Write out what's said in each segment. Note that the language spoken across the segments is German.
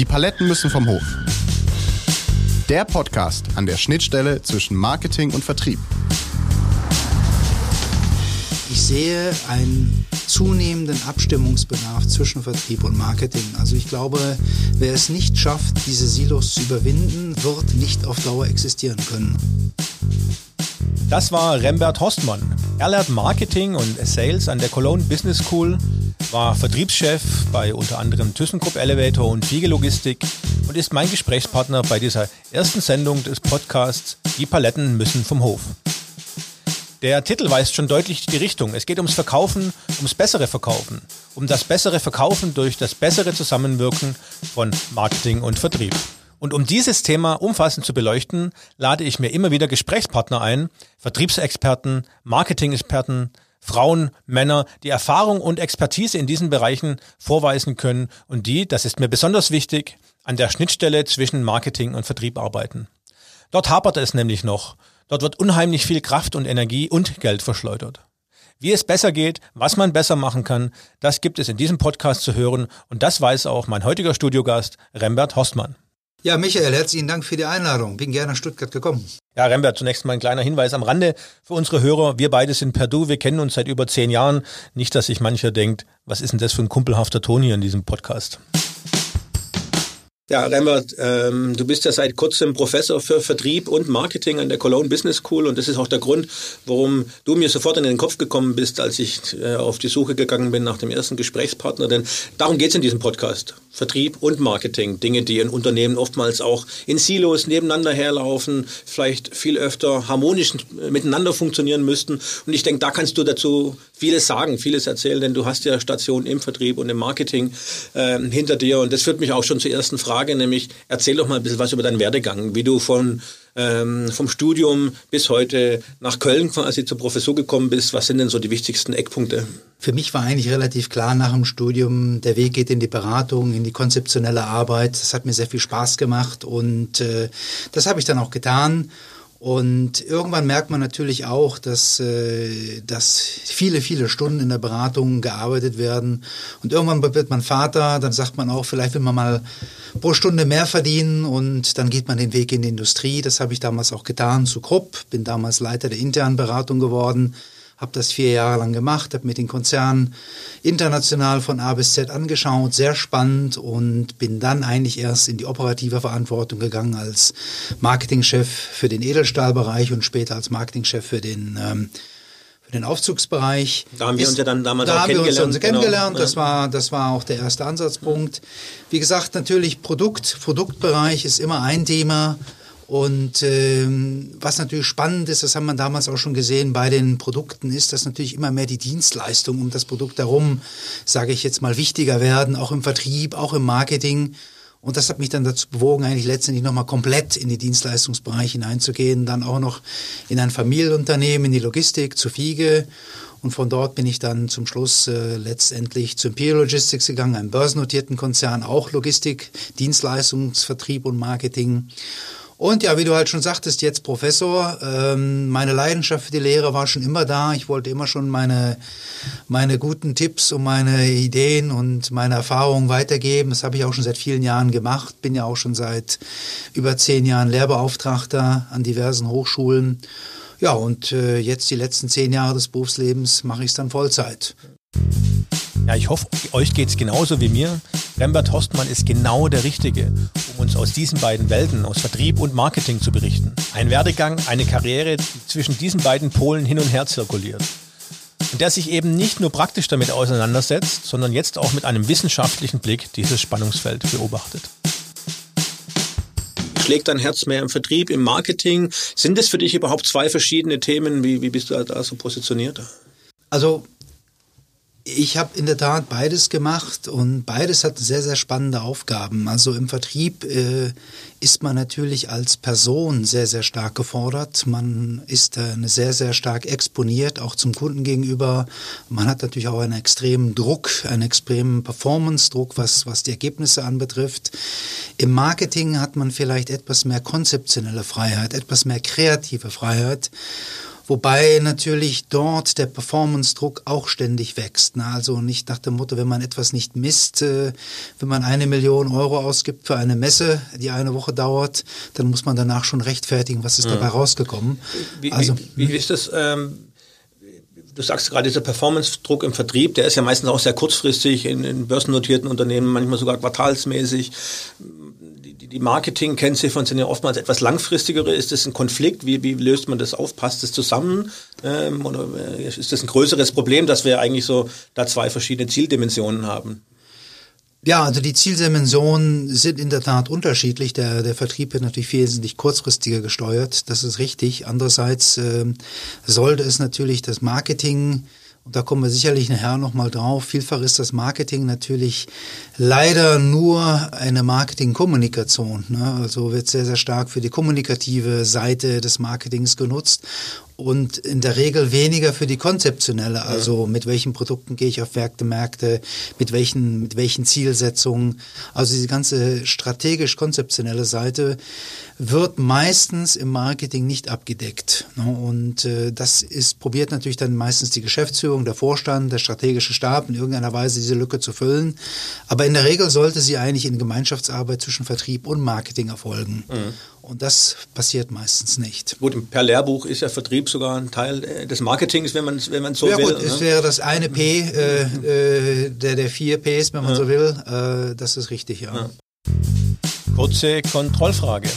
Die Paletten müssen vom Hof. Der Podcast an der Schnittstelle zwischen Marketing und Vertrieb. Ich sehe einen zunehmenden Abstimmungsbedarf zwischen Vertrieb und Marketing. Also ich glaube, wer es nicht schafft, diese Silos zu überwinden, wird nicht auf Dauer existieren können. Das war Rembert Horstmann. Er lernt Marketing und Sales an der Cologne Business School, war Vertriebschef bei unter anderem ThyssenKrupp Elevator und Fiege Logistik und ist mein Gesprächspartner bei dieser ersten Sendung des Podcasts Die Paletten müssen vom Hof. Der Titel weist schon deutlich die Richtung. Es geht ums Verkaufen, ums bessere Verkaufen, um das bessere Verkaufen durch das bessere Zusammenwirken von Marketing und Vertrieb. Und um dieses Thema umfassend zu beleuchten, lade ich mir immer wieder Gesprächspartner ein, Vertriebsexperten, Marketing-Experten, Frauen, Männer, die Erfahrung und Expertise in diesen Bereichen vorweisen können und die, das ist mir besonders wichtig, an der Schnittstelle zwischen Marketing und Vertrieb arbeiten. Dort hapert es nämlich noch. Dort wird unheimlich viel Kraft und Energie und Geld verschleudert. Wie es besser geht, was man besser machen kann, das gibt es in diesem Podcast zu hören und das weiß auch mein heutiger Studiogast Rembert Horstmann. Ja, Michael, herzlichen Dank für die Einladung. Bin gerne nach Stuttgart gekommen. Ja, Rembert, zunächst mal ein kleiner Hinweis am Rande für unsere Hörer. Wir beide sind per Du, wir kennen uns seit über zehn Jahren. Nicht, dass sich mancher denkt, was ist denn das für ein kumpelhafter Ton hier in diesem Podcast? Ja, Rembert, ähm, du bist ja seit kurzem Professor für Vertrieb und Marketing an der Cologne Business School und das ist auch der Grund, warum du mir sofort in den Kopf gekommen bist, als ich äh, auf die Suche gegangen bin nach dem ersten Gesprächspartner. Denn darum geht es in diesem Podcast. Vertrieb und Marketing. Dinge, die in Unternehmen oftmals auch in Silos nebeneinander herlaufen, vielleicht viel öfter harmonisch miteinander funktionieren müssten. Und ich denke, da kannst du dazu vieles sagen, vieles erzählen, denn du hast ja Stationen im Vertrieb und im Marketing äh, hinter dir. Und das führt mich auch schon zur ersten Frage nämlich erzähl doch mal ein bisschen was über deinen Werdegang, wie du von, ähm, vom Studium bis heute nach Köln quasi zur Professur gekommen bist. Was sind denn so die wichtigsten Eckpunkte? Für mich war eigentlich relativ klar nach dem Studium, der Weg geht in die Beratung, in die konzeptionelle Arbeit. Das hat mir sehr viel Spaß gemacht und äh, das habe ich dann auch getan. Und irgendwann merkt man natürlich auch, dass, äh, dass viele, viele Stunden in der Beratung gearbeitet werden. Und irgendwann wird man Vater, dann sagt man auch, vielleicht will man mal pro Stunde mehr verdienen und dann geht man den Weg in die Industrie. Das habe ich damals auch getan zu Krupp, bin damals Leiter der internen Beratung geworden habe das vier Jahre lang gemacht, habe mir den Konzern international von A bis Z angeschaut, sehr spannend und bin dann eigentlich erst in die operative Verantwortung gegangen als Marketingchef für den Edelstahlbereich und später als Marketingchef für den ähm, für den Aufzugsbereich. Da haben wir uns ja dann damals da auch haben kennengelernt. Wir uns genau. kennengelernt. Das war das war auch der erste Ansatzpunkt. Wie gesagt, natürlich Produkt Produktbereich ist immer ein Thema. Und ähm, was natürlich spannend ist, das haben wir damals auch schon gesehen bei den Produkten, ist, dass natürlich immer mehr die Dienstleistungen um das Produkt herum, sage ich jetzt mal, wichtiger werden, auch im Vertrieb, auch im Marketing. Und das hat mich dann dazu bewogen, eigentlich letztendlich nochmal komplett in die Dienstleistungsbereich hineinzugehen, dann auch noch in ein Familienunternehmen, in die Logistik, zu Fiege. Und von dort bin ich dann zum Schluss äh, letztendlich zu Imperial Logistics gegangen, einem börsennotierten Konzern, auch Logistik, Dienstleistungsvertrieb und Marketing. Und ja, wie du halt schon sagtest, jetzt Professor. Ähm, meine Leidenschaft für die Lehre war schon immer da. Ich wollte immer schon meine, meine guten Tipps und meine Ideen und meine Erfahrungen weitergeben. Das habe ich auch schon seit vielen Jahren gemacht. Bin ja auch schon seit über zehn Jahren Lehrbeauftragter an diversen Hochschulen. Ja, und äh, jetzt die letzten zehn Jahre des Berufslebens mache ich es dann Vollzeit. Ja, ich hoffe, euch geht es genauso wie mir. Rembert Horstmann ist genau der Richtige, um uns aus diesen beiden Welten, aus Vertrieb und Marketing zu berichten. Ein Werdegang, eine Karriere, die zwischen diesen beiden Polen hin und her zirkuliert. Und der sich eben nicht nur praktisch damit auseinandersetzt, sondern jetzt auch mit einem wissenschaftlichen Blick dieses Spannungsfeld beobachtet. Schlägt dein Herz mehr im Vertrieb, im Marketing? Sind das für dich überhaupt zwei verschiedene Themen? Wie, wie bist du da so positioniert? Also ich habe in der Tat beides gemacht und beides hat sehr, sehr spannende Aufgaben. Also im Vertrieb äh, ist man natürlich als Person sehr, sehr stark gefordert. Man ist äh, sehr, sehr stark exponiert, auch zum Kunden gegenüber. Man hat natürlich auch einen extremen Druck, einen extremen Performance-Druck, was, was die Ergebnisse anbetrifft. Im Marketing hat man vielleicht etwas mehr konzeptionelle Freiheit, etwas mehr kreative Freiheit Wobei natürlich dort der Performance-Druck auch ständig wächst. Ne? Also nicht nach dem Motto, wenn man etwas nicht misst, äh, wenn man eine Million Euro ausgibt für eine Messe, die eine Woche dauert, dann muss man danach schon rechtfertigen, was ist ja. dabei rausgekommen. Wie, also, wie, wie ist das? Ähm du sagst gerade, dieser Performance-Druck im Vertrieb, der ist ja meistens auch sehr kurzfristig in, in börsennotierten Unternehmen, manchmal sogar quartalsmäßig die Marketing-Kennziffern sind ja oftmals etwas langfristigere. Ist das ein Konflikt? Wie, wie löst man das auf? Passt das zusammen? Ähm, oder äh, ist das ein größeres Problem, dass wir eigentlich so da zwei verschiedene Zieldimensionen haben? Ja, also die Zieldimensionen sind in der Tat unterschiedlich. Der, der Vertrieb wird natürlich wesentlich kurzfristiger gesteuert. Das ist richtig. Andererseits äh, sollte es natürlich das Marketing und da kommen wir sicherlich nachher nochmal drauf. Vielfach ist das Marketing natürlich leider nur eine Marketingkommunikation. Ne? Also wird sehr, sehr stark für die kommunikative Seite des Marketings genutzt und in der Regel weniger für die konzeptionelle, also mit welchen Produkten gehe ich auf Märkte, Märkte, mit welchen, mit welchen Zielsetzungen. Also diese ganze strategisch-konzeptionelle Seite wird meistens im Marketing nicht abgedeckt. Ne? Und äh, das ist, probiert natürlich dann meistens die Geschäftsführung, der Vorstand, der strategische Stab in irgendeiner Weise diese Lücke zu füllen. Aber in der Regel sollte sie eigentlich in Gemeinschaftsarbeit zwischen Vertrieb und Marketing erfolgen. Mhm. Und das passiert meistens nicht. Gut, per Lehrbuch ist ja Vertrieb sogar ein Teil äh, des Marketings, wenn man wenn man so ja, will. Gut, ne? es wäre das eine P, äh, äh, der der vier Ps, wenn man ja. so will. Äh, das ist richtig, ja. ja. Kurze Kontrollfrage.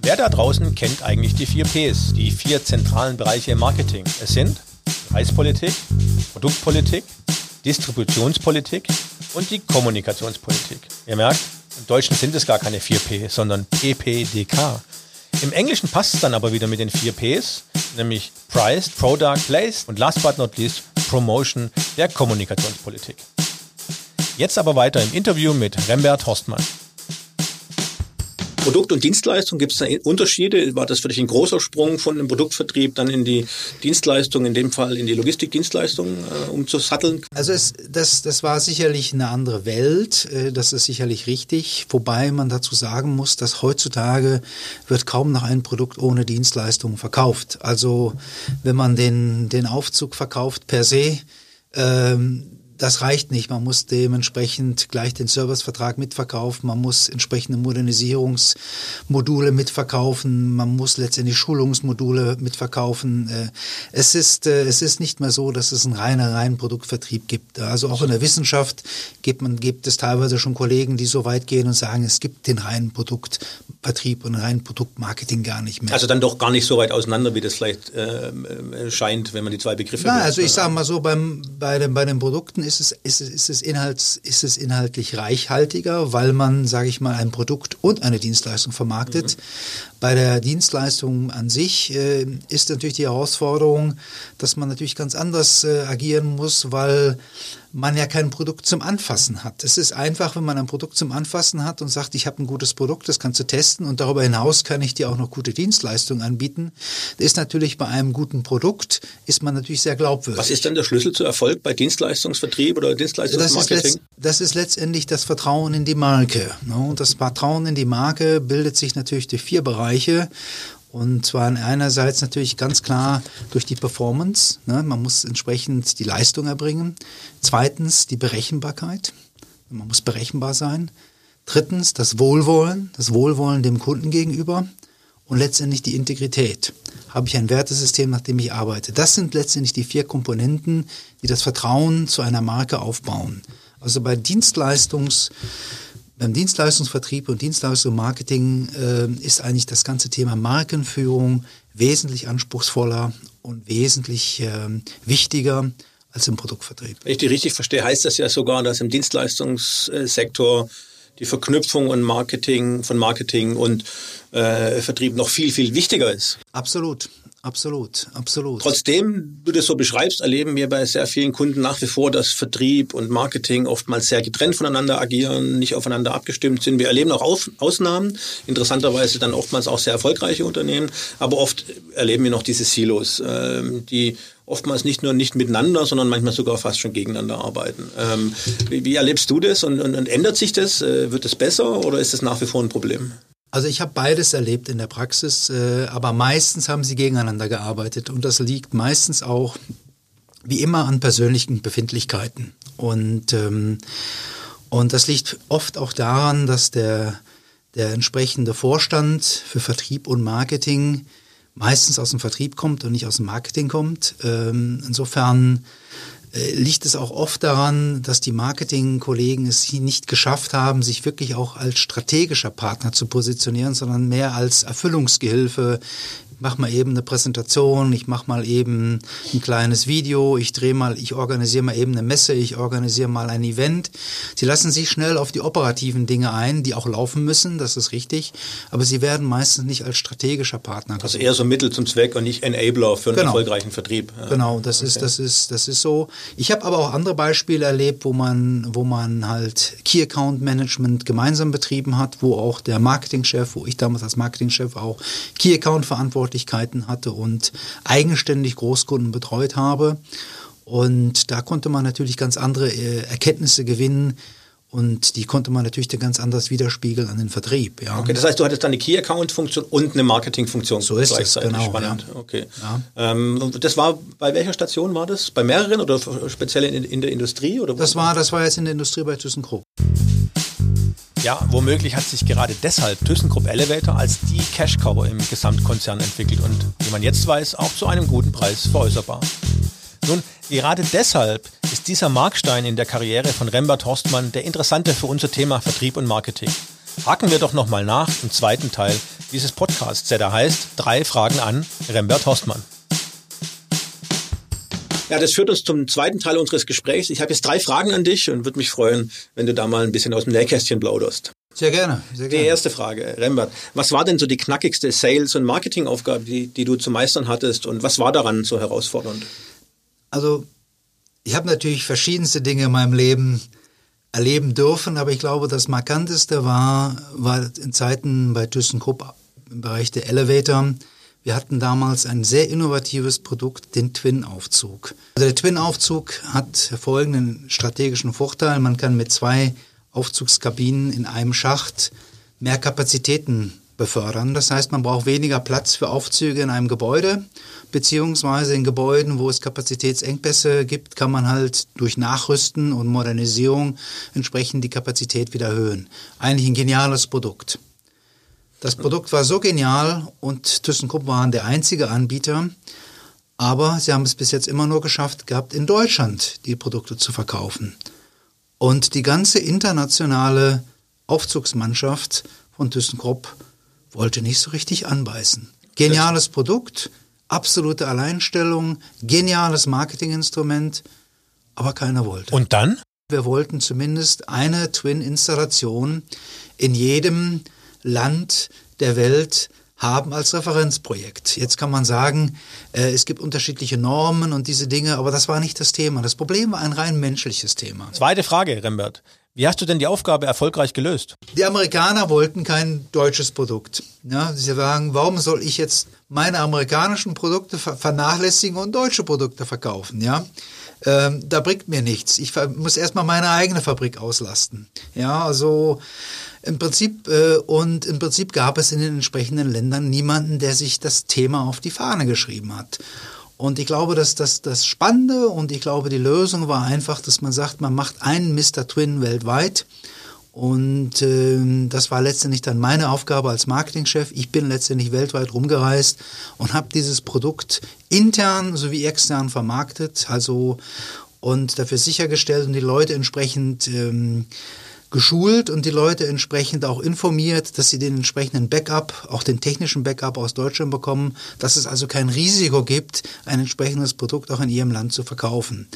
Wer da draußen kennt eigentlich die vier Ps, die vier zentralen Bereiche im Marketing? Es sind Preispolitik, Produktpolitik, Distributionspolitik und die Kommunikationspolitik. Ihr merkt, im Deutschen sind es gar keine 4P, sondern PPDK. Im Englischen passt es dann aber wieder mit den 4 Ps, nämlich Price, Product, Place und last but not least Promotion der Kommunikationspolitik. Jetzt aber weiter im Interview mit Rembert Horstmann. Produkt und Dienstleistung, gibt es da Unterschiede? War das für dich ein großer Sprung von dem Produktvertrieb dann in die Dienstleistung, in dem Fall in die Logistikdienstleistung äh, umzusatteln? Also es, das, das war sicherlich eine andere Welt, äh, das ist sicherlich richtig, wobei man dazu sagen muss, dass heutzutage wird kaum noch ein Produkt ohne Dienstleistung verkauft. Also wenn man den, den Aufzug verkauft per se, ähm, das reicht nicht. Man muss dementsprechend gleich den Servicevertrag mitverkaufen. Man muss entsprechende Modernisierungsmodule mitverkaufen. Man muss letztendlich Schulungsmodule mitverkaufen. Äh, es ist, äh, es ist nicht mehr so, dass es einen reinen, reinen Produktvertrieb gibt. Also auch in der Wissenschaft gibt, man, gibt es teilweise schon Kollegen, die so weit gehen und sagen, es gibt den reinen Produktvertrieb und reinen Produktmarketing gar nicht mehr. Also dann doch gar nicht so weit auseinander, wie das vielleicht äh, äh scheint, wenn man die zwei Begriffe. Nein, also ich sage mal so, beim, bei, den, bei den Produkten ist es, ist es, ist es, Inhalts, ist es inhaltlich reichhaltiger, weil man, sage ich mal, ein Produkt und eine Dienstleistung vermarktet. Mhm. Bei der Dienstleistung an sich äh, ist natürlich die Herausforderung, dass man natürlich ganz anders äh, agieren muss, weil man ja kein Produkt zum Anfassen hat. Es ist einfach, wenn man ein Produkt zum Anfassen hat und sagt, ich habe ein gutes Produkt, das kannst du testen und darüber hinaus kann ich dir auch noch gute Dienstleistungen anbieten. Das ist natürlich bei einem guten Produkt, ist man natürlich sehr glaubwürdig. Was ist denn der Schlüssel zu Erfolg bei Dienstleistungsvertrieb oder Dienstleistungsmarketing? Das ist, das ist letztendlich das Vertrauen in die Marke. Ne? Und das Vertrauen in die Marke bildet sich natürlich durch vier Bereiche. Und zwar einerseits natürlich ganz klar durch die Performance. Ne? Man muss entsprechend die Leistung erbringen. Zweitens die Berechenbarkeit. Man muss berechenbar sein. Drittens das Wohlwollen, das Wohlwollen dem Kunden gegenüber. Und letztendlich die Integrität. Habe ich ein Wertesystem, nach dem ich arbeite? Das sind letztendlich die vier Komponenten, die das Vertrauen zu einer Marke aufbauen. Also bei Dienstleistungs beim Dienstleistungsvertrieb und Dienstleistungsmarketing äh, ist eigentlich das ganze Thema Markenführung wesentlich anspruchsvoller und wesentlich äh, wichtiger als im Produktvertrieb. Wenn ich die richtig verstehe, heißt das ja sogar, dass im Dienstleistungssektor die Verknüpfung und Marketing von Marketing und äh, Vertrieb noch viel, viel wichtiger ist. Absolut. Absolut, absolut. Trotzdem du das so beschreibst, erleben wir bei sehr vielen Kunden nach wie vor, dass Vertrieb und Marketing oftmals sehr getrennt voneinander agieren, nicht aufeinander abgestimmt sind. Wir erleben auch Ausnahmen, interessanterweise dann oftmals auch sehr erfolgreiche Unternehmen, aber oft erleben wir noch diese Silos, ähm, die oftmals nicht nur nicht miteinander, sondern manchmal sogar fast schon gegeneinander arbeiten. Ähm, wie, erlebst du das und, und, und ändert sich das? Äh, wird es besser oder ist das nach wie vor ein Problem? Also ich habe beides erlebt in der Praxis, äh, aber meistens haben sie gegeneinander gearbeitet und das liegt meistens auch wie immer an persönlichen Befindlichkeiten. Und, ähm, und das liegt oft auch daran, dass der, der entsprechende Vorstand für Vertrieb und Marketing meistens aus dem Vertrieb kommt und nicht aus dem Marketing kommt. Ähm, insofern liegt es auch oft daran, dass die Marketingkollegen es nicht geschafft haben, sich wirklich auch als strategischer Partner zu positionieren, sondern mehr als Erfüllungsgehilfe mach mal eben eine Präsentation, ich mach mal eben ein kleines Video, ich drehe mal, ich organisiere mal eben eine Messe, ich organisiere mal ein Event. Sie lassen sich schnell auf die operativen Dinge ein, die auch laufen müssen, das ist richtig, aber sie werden meistens nicht als strategischer Partner. Gesucht. Also eher so Mittel zum Zweck und nicht Enabler für einen genau. erfolgreichen Vertrieb. Ja. Genau, das okay. ist das ist das ist so. Ich habe aber auch andere Beispiele erlebt, wo man wo man halt Key Account Management gemeinsam betrieben hat, wo auch der Marketingchef, wo ich damals als Marketingchef auch Key Account verantwortlich Verantwortlichkeiten hatte und eigenständig Großkunden betreut habe. Und da konnte man natürlich ganz andere äh, Erkenntnisse gewinnen, und die konnte man natürlich dann ganz anders widerspiegeln an den Vertrieb. Ja. Okay, das heißt, du hattest dann eine Key-Account-Funktion und eine Marketing-Funktion so ist gleichzeitig. Es, genau, Spannend. Ja. Okay. Ja. Ähm, das war bei welcher Station war das? Bei mehreren oder speziell in, in der Industrie? Oder das war, das war jetzt in der Industrie bei ThyssenKrupp. Ja, womöglich hat sich gerade deshalb ThyssenKrupp Elevator als die Cash-Cow im Gesamtkonzern entwickelt und, wie man jetzt weiß, auch zu einem guten Preis veräußerbar. Nun, gerade deshalb ist dieser Markstein in der Karriere von Rembert Horstmann der interessante für unser Thema Vertrieb und Marketing. Haken wir doch nochmal nach im zweiten Teil dieses Podcasts, der da heißt Drei Fragen an Rembert Horstmann. Ja, das führt uns zum zweiten Teil unseres Gesprächs. Ich habe jetzt drei Fragen an dich und würde mich freuen, wenn du da mal ein bisschen aus dem Nähkästchen plauderst. Sehr gerne, sehr gerne. Die erste Frage, Rembert. Was war denn so die knackigste Sales- und Marketingaufgabe, die, die du zu meistern hattest und was war daran so herausfordernd? Also, ich habe natürlich verschiedenste Dinge in meinem Leben erleben dürfen, aber ich glaube, das markanteste war, war in Zeiten bei ThyssenKrupp im Bereich der Elevator wir hatten damals ein sehr innovatives Produkt, den Twin-Aufzug. Also der Twin-Aufzug hat folgenden strategischen Vorteil. Man kann mit zwei Aufzugskabinen in einem Schacht mehr Kapazitäten befördern. Das heißt, man braucht weniger Platz für Aufzüge in einem Gebäude, beziehungsweise in Gebäuden, wo es Kapazitätsengpässe gibt, kann man halt durch Nachrüsten und Modernisierung entsprechend die Kapazität wieder erhöhen. Eigentlich ein geniales Produkt. Das Produkt war so genial und ThyssenKrupp waren der einzige Anbieter, aber sie haben es bis jetzt immer nur geschafft gehabt, in Deutschland die Produkte zu verkaufen. Und die ganze internationale Aufzugsmannschaft von ThyssenKrupp wollte nicht so richtig anbeißen. Geniales Produkt, absolute Alleinstellung, geniales Marketinginstrument, aber keiner wollte. Und dann? Wir wollten zumindest eine Twin-Installation in jedem Land der Welt haben als Referenzprojekt. Jetzt kann man sagen, äh, es gibt unterschiedliche Normen und diese Dinge, aber das war nicht das Thema. Das Problem war ein rein menschliches Thema. Zweite Frage, Rembert. Wie hast du denn die Aufgabe erfolgreich gelöst? Die Amerikaner wollten kein deutsches Produkt. Ja, sie sagen, warum soll ich jetzt meine amerikanischen Produkte vernachlässigen und deutsche Produkte verkaufen? Ja, ähm, da bringt mir nichts. Ich muss erstmal meine eigene Fabrik auslasten. Ja, also im Prinzip, äh, und im Prinzip gab es in den entsprechenden Ländern niemanden, der sich das Thema auf die Fahne geschrieben hat. Und ich glaube, dass das, das Spannende und ich glaube, die Lösung war einfach, dass man sagt, man macht einen Mr. Twin weltweit. Und äh, das war letztendlich dann meine Aufgabe als Marketingchef. Ich bin letztendlich weltweit rumgereist und habe dieses Produkt intern sowie extern vermarktet, also und dafür sichergestellt und die Leute entsprechend ähm, geschult und die Leute entsprechend auch informiert, dass sie den entsprechenden Backup, auch den technischen Backup aus Deutschland bekommen, dass es also kein Risiko gibt, ein entsprechendes Produkt auch in ihrem Land zu verkaufen.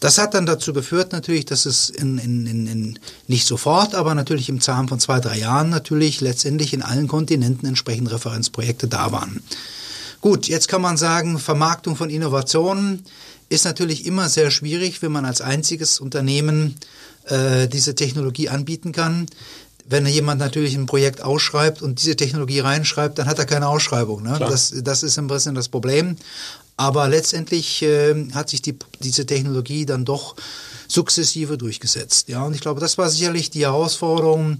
Das hat dann dazu geführt natürlich, dass es in, in, in, in nicht sofort, aber natürlich im Zahn von zwei, drei Jahren natürlich letztendlich in allen Kontinenten entsprechend Referenzprojekte da waren. Gut, jetzt kann man sagen, Vermarktung von Innovationen ist natürlich immer sehr schwierig, wenn man als einziges Unternehmen äh, diese Technologie anbieten kann. Wenn jemand natürlich ein Projekt ausschreibt und diese Technologie reinschreibt, dann hat er keine Ausschreibung. Ne? Das, das ist ein bisschen das Problem. Aber letztendlich äh, hat sich die, diese Technologie dann doch sukzessive durchgesetzt. Ja, und ich glaube, das war sicherlich die Herausforderung,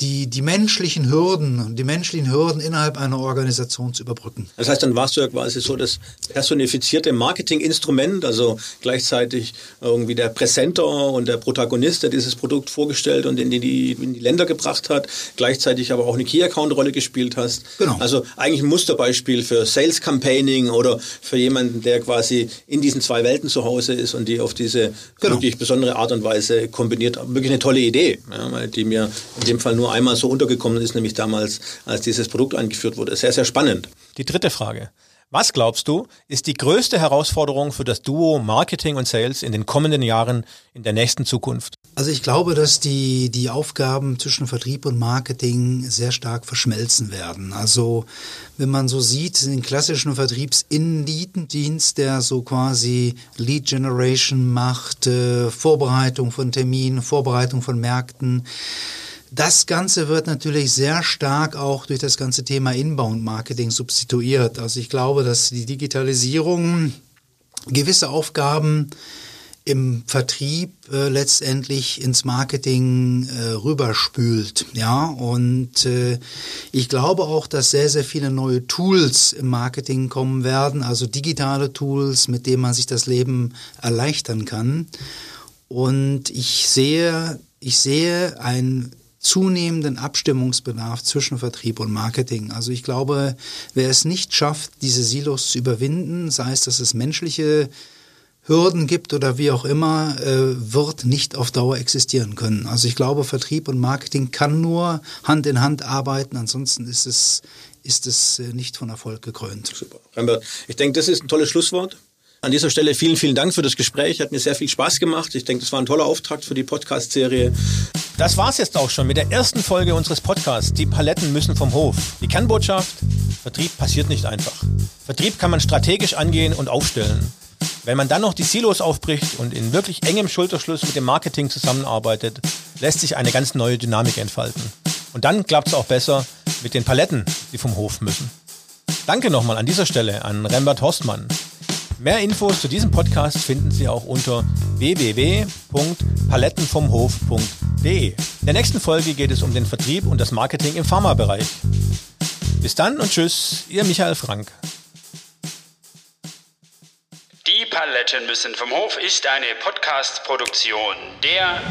die, die menschlichen Hürden, die menschlichen Hürden innerhalb einer Organisation zu überbrücken. Das heißt, dann warst du ja quasi so das personifizierte Marketinginstrument, also gleichzeitig irgendwie der Präsenter und der Protagonist, der dieses Produkt vorgestellt und in die, in die Länder gebracht hat, gleichzeitig aber auch eine Key-Account-Rolle gespielt hast. Genau. Also eigentlich ein Musterbeispiel für Sales-Campaigning oder für jemanden, der quasi in diesen zwei Welten zu Hause ist und die auf diese genau. wirklich besondere Art und Weise kombiniert. Wirklich eine tolle Idee, ja, die mir in dem Fall nur einmal so untergekommen ist, nämlich damals, als dieses Produkt eingeführt wurde. Sehr, sehr spannend. Die dritte Frage. Was glaubst du, ist die größte Herausforderung für das Duo Marketing und Sales in den kommenden Jahren in der nächsten Zukunft? Also ich glaube, dass die, die Aufgaben zwischen Vertrieb und Marketing sehr stark verschmelzen werden. Also wenn man so sieht, den klassischen Vertriebsinnendienst, der so quasi Lead Generation macht, äh, Vorbereitung von Terminen, Vorbereitung von Märkten, das Ganze wird natürlich sehr stark auch durch das ganze Thema Inbound-Marketing substituiert. Also ich glaube, dass die Digitalisierung gewisse Aufgaben im Vertrieb äh, letztendlich ins Marketing äh, rüberspült. Ja, und äh, ich glaube auch, dass sehr, sehr viele neue Tools im Marketing kommen werden, also digitale Tools, mit denen man sich das Leben erleichtern kann. Und ich sehe, ich sehe ein zunehmenden Abstimmungsbedarf zwischen Vertrieb und Marketing. Also ich glaube, wer es nicht schafft, diese Silos zu überwinden, sei es, dass es menschliche Hürden gibt oder wie auch immer, äh, wird nicht auf Dauer existieren können. Also ich glaube, Vertrieb und Marketing kann nur Hand in Hand arbeiten, ansonsten ist es, ist es äh, nicht von Erfolg gekrönt. Super. Ich denke, das ist ein tolles Schlusswort. An dieser Stelle vielen, vielen Dank für das Gespräch. Hat mir sehr viel Spaß gemacht. Ich denke, das war ein toller Auftakt für die Podcast-Serie. Das war's jetzt auch schon mit der ersten Folge unseres Podcasts. Die Paletten müssen vom Hof. Die Kernbotschaft: Vertrieb passiert nicht einfach. Vertrieb kann man strategisch angehen und aufstellen. Wenn man dann noch die Silos aufbricht und in wirklich engem Schulterschluss mit dem Marketing zusammenarbeitet, lässt sich eine ganz neue Dynamik entfalten. Und dann klappt es auch besser mit den Paletten, die vom Hof müssen. Danke nochmal an dieser Stelle an Rembert Horstmann, Mehr Infos zu diesem Podcast finden Sie auch unter www.palettenvomhof.de. In der nächsten Folge geht es um den Vertrieb und das Marketing im Pharmabereich. Bis dann und tschüss, Ihr Michael Frank. Die Paletten müssen vom Hof ist eine Podcast-Produktion der